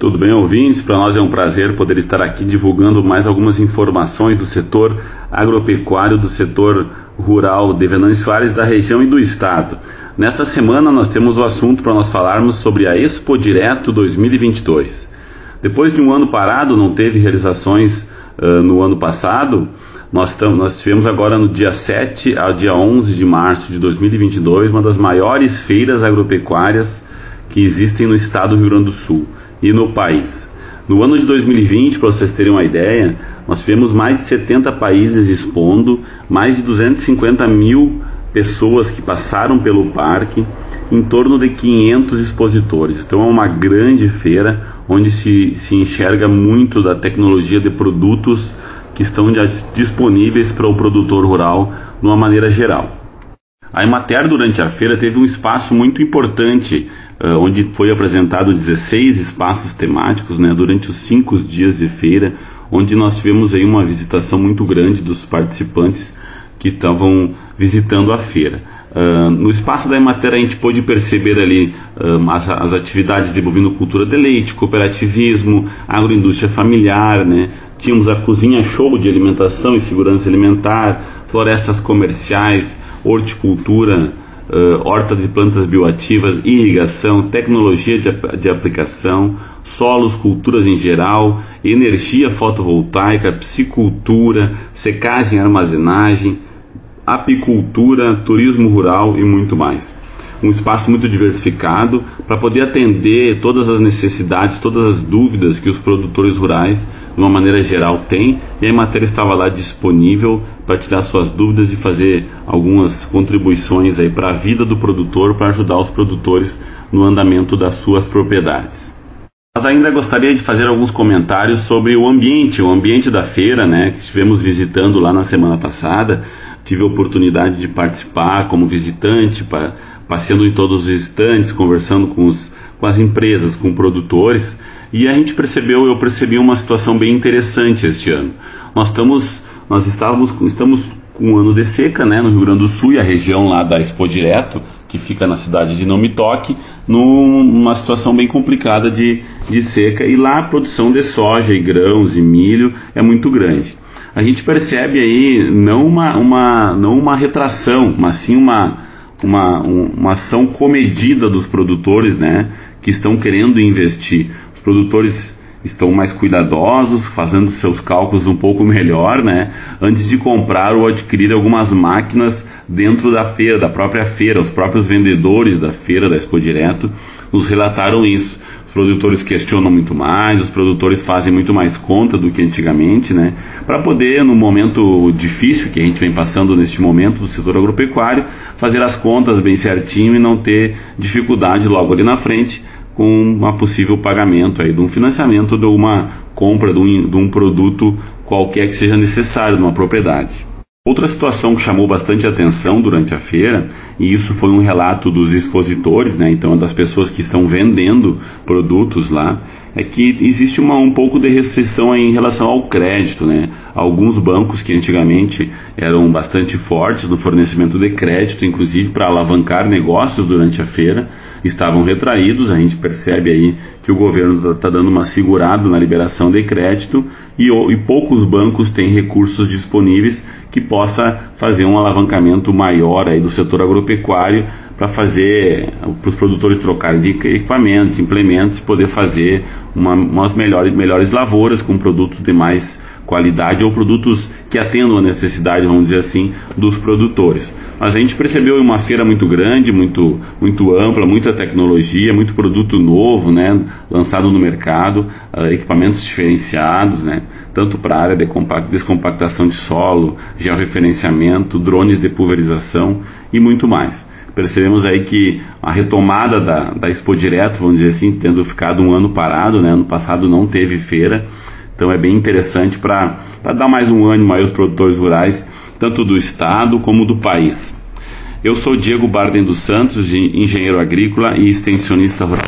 Tudo bem, ouvintes? Para nós é um prazer poder estar aqui divulgando mais algumas informações do setor agropecuário, do setor rural de Venâncio Soares, da região e do estado. Nesta semana nós temos o assunto para nós falarmos sobre a Expo Direto 2022. Depois de um ano parado, não teve realizações uh, no ano passado, nós, tam, nós tivemos agora no dia 7 ao dia 11 de março de 2022 uma das maiores feiras agropecuárias que existem no estado do Rio Grande do Sul e no país. No ano de 2020, para vocês terem uma ideia, nós tivemos mais de 70 países expondo, mais de 250 mil pessoas que passaram pelo parque, em torno de 500 expositores. Então é uma grande feira onde se, se enxerga muito da tecnologia de produtos que estão disponíveis para o produtor rural de uma maneira geral. A Emater, durante a feira, teve um espaço muito importante, uh, onde foi apresentado 16 espaços temáticos né, durante os cinco dias de feira, onde nós tivemos aí uma visitação muito grande dos participantes que estavam visitando a feira. Uh, no espaço da Emater a gente pôde perceber ali uh, as, as, atividades de bovinocultura de leite, cooperativismo, agroindústria familiar, né? tínhamos a cozinha show de alimentação e segurança alimentar, florestas comerciais, horticultura, uh, horta de plantas bioativas, irrigação, tecnologia de, de aplicação, solos, culturas em geral, energia fotovoltaica, psicultura, secagem e armazenagem, apicultura, turismo rural e muito mais um espaço muito diversificado para poder atender todas as necessidades, todas as dúvidas que os produtores rurais, de uma maneira geral, têm. E a matéria estava lá disponível para tirar suas dúvidas e fazer algumas contribuições aí para a vida do produtor, para ajudar os produtores no andamento das suas propriedades. Mas ainda gostaria de fazer alguns comentários sobre o ambiente, o ambiente da feira, né, que estivemos visitando lá na semana passada. Tive a oportunidade de participar como visitante, para passeando em todos os estantes, conversando com, os, com as empresas, com produtores, e a gente percebeu, eu percebi uma situação bem interessante este ano. Nós estamos, nós estávamos, estamos com um ano de seca, né, no Rio Grande do Sul e a região lá da Expo Direto, que fica na cidade de Não Toque, numa situação bem complicada de, de seca, e lá a produção de soja e grãos e milho é muito grande. A gente percebe aí não uma, uma, não uma retração, mas sim uma, uma, uma ação comedida dos produtores, né, que estão querendo investir. Os produtores estão mais cuidadosos, fazendo seus cálculos um pouco melhor, né, antes de comprar ou adquirir algumas máquinas dentro da feira, da própria feira. Os próprios vendedores da feira da Expo Direto nos relataram isso os produtores questionam muito mais, os produtores fazem muito mais conta do que antigamente, né? Para poder, no momento difícil que a gente vem passando neste momento do setor agropecuário, fazer as contas bem certinho e não ter dificuldade logo ali na frente com um possível pagamento aí de um financiamento de uma compra de um, de um produto qualquer que seja necessário numa propriedade. Outra situação que chamou bastante atenção durante a feira, e isso foi um relato dos expositores, né, então das pessoas que estão vendendo produtos lá, é que existe uma, um pouco de restrição em relação ao crédito. Né? Alguns bancos que antigamente eram bastante fortes no fornecimento de crédito, inclusive para alavancar negócios durante a feira, estavam retraídos. A gente percebe aí que o governo está tá dando uma segurada na liberação de crédito e, e poucos bancos têm recursos disponíveis que possa fazer um alavancamento maior aí do setor agropecuário para fazer para os produtores trocarem de equipamentos, implementos, poder fazer uma, umas melhores, melhores lavouras com produtos de mais qualidade ou produtos que atendam a necessidade, vamos dizer assim, dos produtores. Mas a gente percebeu uma feira muito grande, muito, muito ampla, muita tecnologia, muito produto novo, né, lançado no mercado, uh, equipamentos diferenciados, né, tanto para área de descompactação de solo, georreferenciamento, drones de pulverização e muito mais percebemos aí que a retomada da, da Expo Direto, vamos dizer assim, tendo ficado um ano parado, né? ano passado não teve feira, então é bem interessante para dar mais um ânimo aos produtores rurais, tanto do estado como do país. Eu sou Diego Barden dos Santos, engenheiro agrícola e extensionista rural.